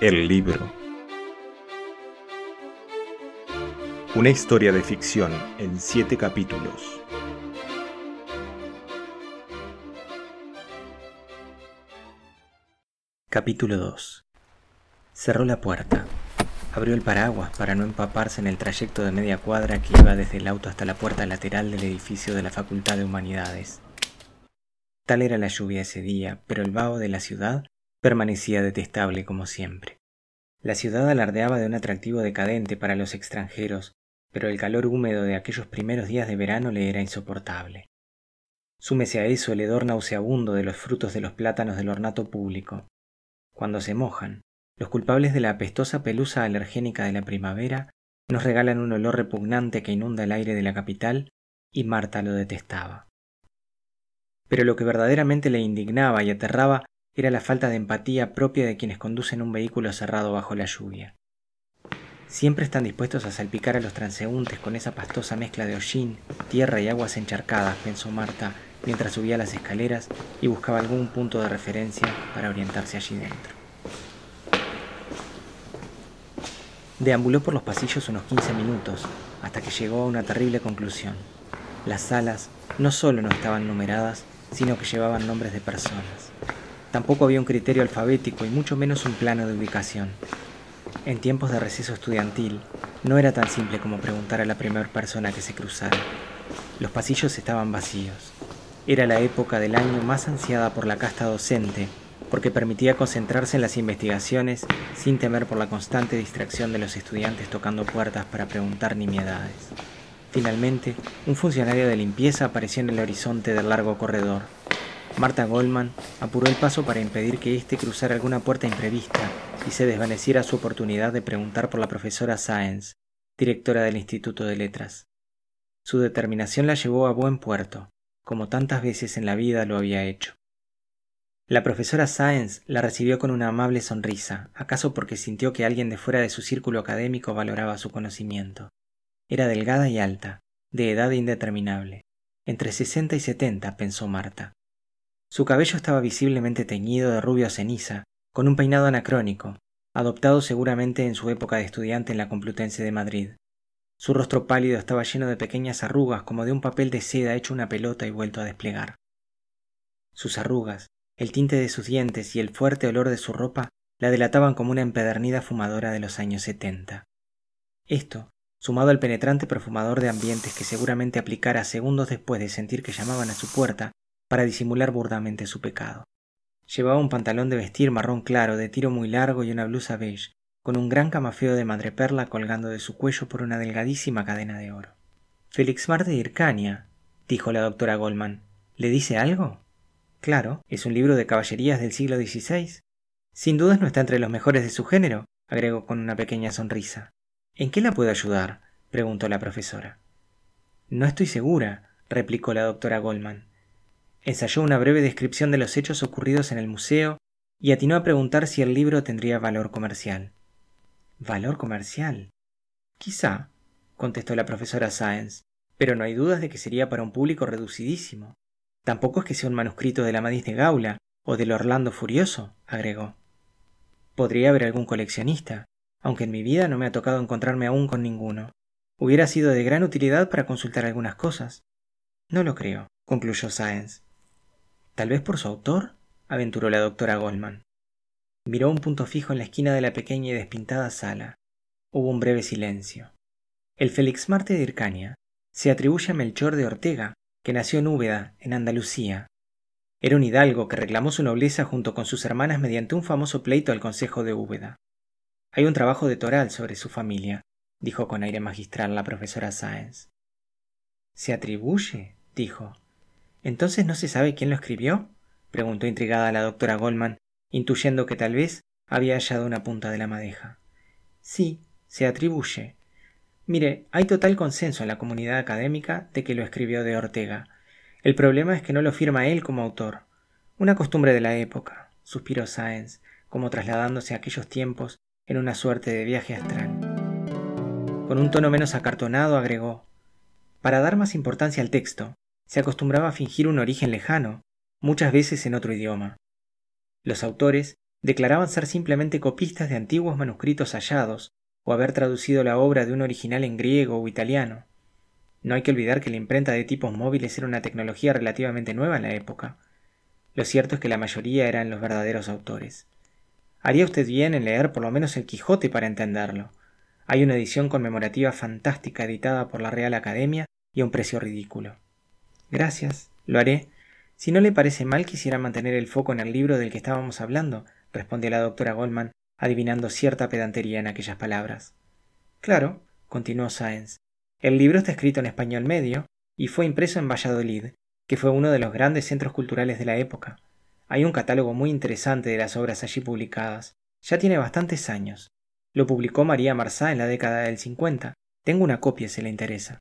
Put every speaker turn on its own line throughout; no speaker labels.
El libro. Una historia de ficción en siete capítulos.
Capítulo 2. Cerró la puerta. Abrió el paraguas para no empaparse en el trayecto de media cuadra que iba desde el auto hasta la puerta lateral del edificio de la Facultad de Humanidades. Tal era la lluvia ese día, pero el vaho de la ciudad permanecía detestable como siempre. La ciudad alardeaba de un atractivo decadente para los extranjeros, pero el calor húmedo de aquellos primeros días de verano le era insoportable. Súmese a eso el hedor nauseabundo de los frutos de los plátanos del ornato público. Cuando se mojan, los culpables de la apestosa pelusa alergénica de la primavera nos regalan un olor repugnante que inunda el aire de la capital y Marta lo detestaba. Pero lo que verdaderamente le indignaba y aterraba era la falta de empatía propia de quienes conducen un vehículo cerrado bajo la lluvia. Siempre están dispuestos a salpicar a los transeúntes con esa pastosa mezcla de hollín, tierra y aguas encharcadas, pensó Marta mientras subía las escaleras y buscaba algún punto de referencia para orientarse allí dentro. Deambuló por los pasillos unos 15 minutos hasta que llegó a una terrible conclusión. Las salas no solo no estaban numeradas, sino que llevaban nombres de personas. Tampoco había un criterio alfabético y mucho menos un plano de ubicación. En tiempos de receso estudiantil, no era tan simple como preguntar a la primera persona que se cruzara. Los pasillos estaban vacíos. Era la época del año más ansiada por la casta docente, porque permitía concentrarse en las investigaciones sin temer por la constante distracción de los estudiantes tocando puertas para preguntar nimiedades. Finalmente, un funcionario de limpieza apareció en el horizonte del largo corredor. Marta Goldman apuró el paso para impedir que éste cruzara alguna puerta imprevista y se desvaneciera su oportunidad de preguntar por la profesora Sáenz, directora del Instituto de Letras. Su determinación la llevó a buen puerto, como tantas veces en la vida lo había hecho. La profesora Sáenz la recibió con una amable sonrisa, acaso porque sintió que alguien de fuera de su círculo académico valoraba su conocimiento. Era delgada y alta, de edad indeterminable, entre sesenta y setenta, pensó Marta. Su cabello estaba visiblemente teñido de rubio ceniza, con un peinado anacrónico, adoptado seguramente en su época de estudiante en la Complutense de Madrid. Su rostro pálido estaba lleno de pequeñas arrugas como de un papel de seda hecho una pelota y vuelto a desplegar. Sus arrugas, el tinte de sus dientes y el fuerte olor de su ropa la delataban como una empedernida fumadora de los años setenta. Esto, sumado al penetrante perfumador de ambientes que seguramente aplicara segundos después de sentir que llamaban a su puerta, para disimular burdamente su pecado. Llevaba un pantalón de vestir marrón claro, de tiro muy largo y una blusa beige, con un gran camafeo de madreperla colgando de su cuello por una delgadísima cadena de oro. Félix Mar de Hircania, dijo la doctora Goldman. ¿Le dice algo? Claro, es un libro de caballerías del siglo XVI. Sin dudas no está entre los mejores de su género, agregó con una pequeña sonrisa. ¿En qué la puedo ayudar? preguntó la profesora. No estoy segura, replicó la doctora Goldman. Ensayó una breve descripción de los hechos ocurridos en el museo y atinó a preguntar si el libro tendría valor comercial. ¿Valor comercial? Quizá, contestó la profesora Sáenz, pero no hay dudas de que sería para un público reducidísimo. Tampoco es que sea un manuscrito de la Madis de Gaula o del Orlando Furioso, agregó. Podría haber algún coleccionista, aunque en mi vida no me ha tocado encontrarme aún con ninguno. Hubiera sido de gran utilidad para consultar algunas cosas. No lo creo, concluyó Sáenz. Tal vez por su autor, aventuró la doctora Goldman. Miró un punto fijo en la esquina de la pequeña y despintada sala. Hubo un breve silencio. El Félix Marte de Hircania se atribuye a Melchor de Ortega, que nació en Úbeda, en Andalucía. Era un hidalgo que reclamó su nobleza junto con sus hermanas mediante un famoso pleito al Consejo de Úbeda. Hay un trabajo de Toral sobre su familia, dijo con aire magistral la profesora Sáenz. ¿Se atribuye? dijo. ¿Entonces no se sabe quién lo escribió? preguntó intrigada la doctora Goldman, intuyendo que tal vez había hallado una punta de la madeja. Sí, se atribuye. Mire, hay total consenso en la comunidad académica de que lo escribió de Ortega. El problema es que no lo firma él como autor. Una costumbre de la época, suspiró Sáenz, como trasladándose a aquellos tiempos en una suerte de viaje astral. Con un tono menos acartonado agregó Para dar más importancia al texto, se acostumbraba a fingir un origen lejano, muchas veces en otro idioma. Los autores declaraban ser simplemente copistas de antiguos manuscritos hallados o haber traducido la obra de un original en griego o italiano. No hay que olvidar que la imprenta de tipos móviles era una tecnología relativamente nueva en la época. Lo cierto es que la mayoría eran los verdaderos autores. Haría usted bien en leer por lo menos el Quijote para entenderlo. Hay una edición conmemorativa fantástica editada por la Real Academia y a un precio ridículo. Gracias, lo haré. Si no le parece mal, quisiera mantener el foco en el libro del que estábamos hablando, respondió la doctora Goldman, adivinando cierta pedantería en aquellas palabras. Claro, continuó Sáenz. El libro está escrito en español medio y fue impreso en Valladolid, que fue uno de los grandes centros culturales de la época. Hay un catálogo muy interesante de las obras allí publicadas. Ya tiene bastantes años. Lo publicó María Marsá en la década del 50. Tengo una copia si le interesa.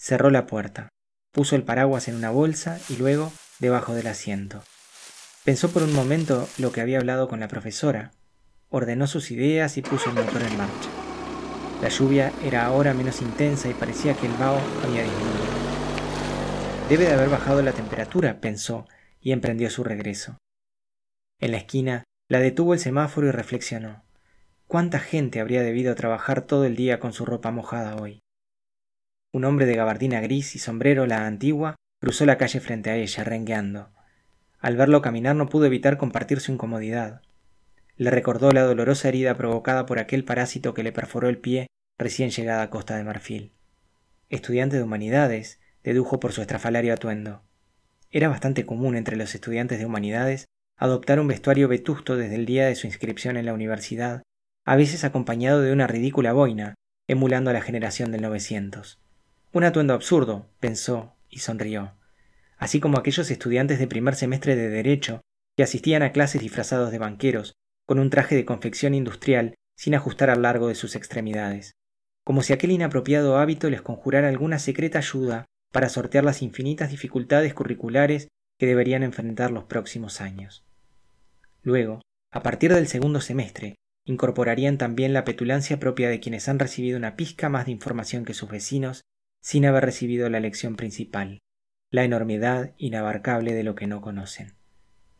Cerró la puerta, puso el paraguas en una bolsa y luego debajo del asiento. Pensó por un momento lo que había hablado con la profesora, ordenó sus ideas y puso el motor en marcha. La lluvia era ahora menos intensa y parecía que el vaho había disminuido. Debe de haber bajado la temperatura, pensó, y emprendió su regreso. En la esquina la detuvo el semáforo y reflexionó. ¿Cuánta gente habría debido trabajar todo el día con su ropa mojada hoy? Un hombre de gabardina gris y sombrero la antigua cruzó la calle frente a ella, rengueando. Al verlo caminar no pudo evitar compartir su incomodidad. Le recordó la dolorosa herida provocada por aquel parásito que le perforó el pie recién llegada a Costa de Marfil. Estudiante de humanidades, dedujo por su estrafalario atuendo. Era bastante común entre los estudiantes de humanidades adoptar un vestuario vetusto desde el día de su inscripción en la universidad, a veces acompañado de una ridícula boina, emulando a la generación del 900. Un atuendo absurdo, pensó y sonrió, así como aquellos estudiantes de primer semestre de Derecho que asistían a clases disfrazados de banqueros, con un traje de confección industrial sin ajustar al largo de sus extremidades, como si aquel inapropiado hábito les conjurara alguna secreta ayuda para sortear las infinitas dificultades curriculares que deberían enfrentar los próximos años. Luego, a partir del segundo semestre, incorporarían también la petulancia propia de quienes han recibido una pizca más de información que sus vecinos sin haber recibido la lección principal, la enormidad inabarcable de lo que no conocen.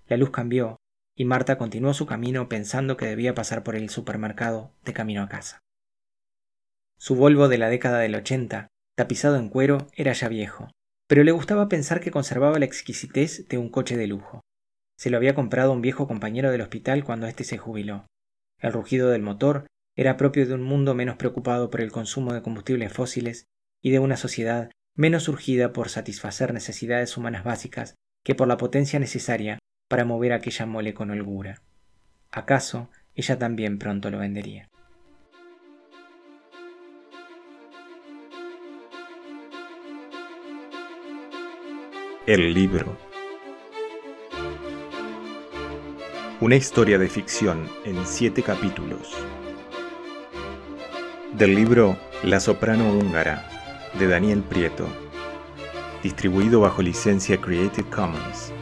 La luz cambió y Marta continuó su camino pensando que debía pasar por el supermercado de camino a casa. Su Volvo de la década del ochenta tapizado en cuero, era ya viejo, pero le gustaba pensar que conservaba la exquisitez de un coche de lujo. Se lo había comprado un viejo compañero del hospital cuando éste se jubiló. El rugido del motor era propio de un mundo menos preocupado por el consumo de combustibles fósiles y de una sociedad menos urgida por satisfacer necesidades humanas básicas que por la potencia necesaria para mover aquella mole con holgura. ¿Acaso ella también pronto lo vendería?
El libro. Una historia de ficción en siete capítulos. Del libro La soprano húngara de Daniel Prieto. Distribuido bajo licencia Creative Commons.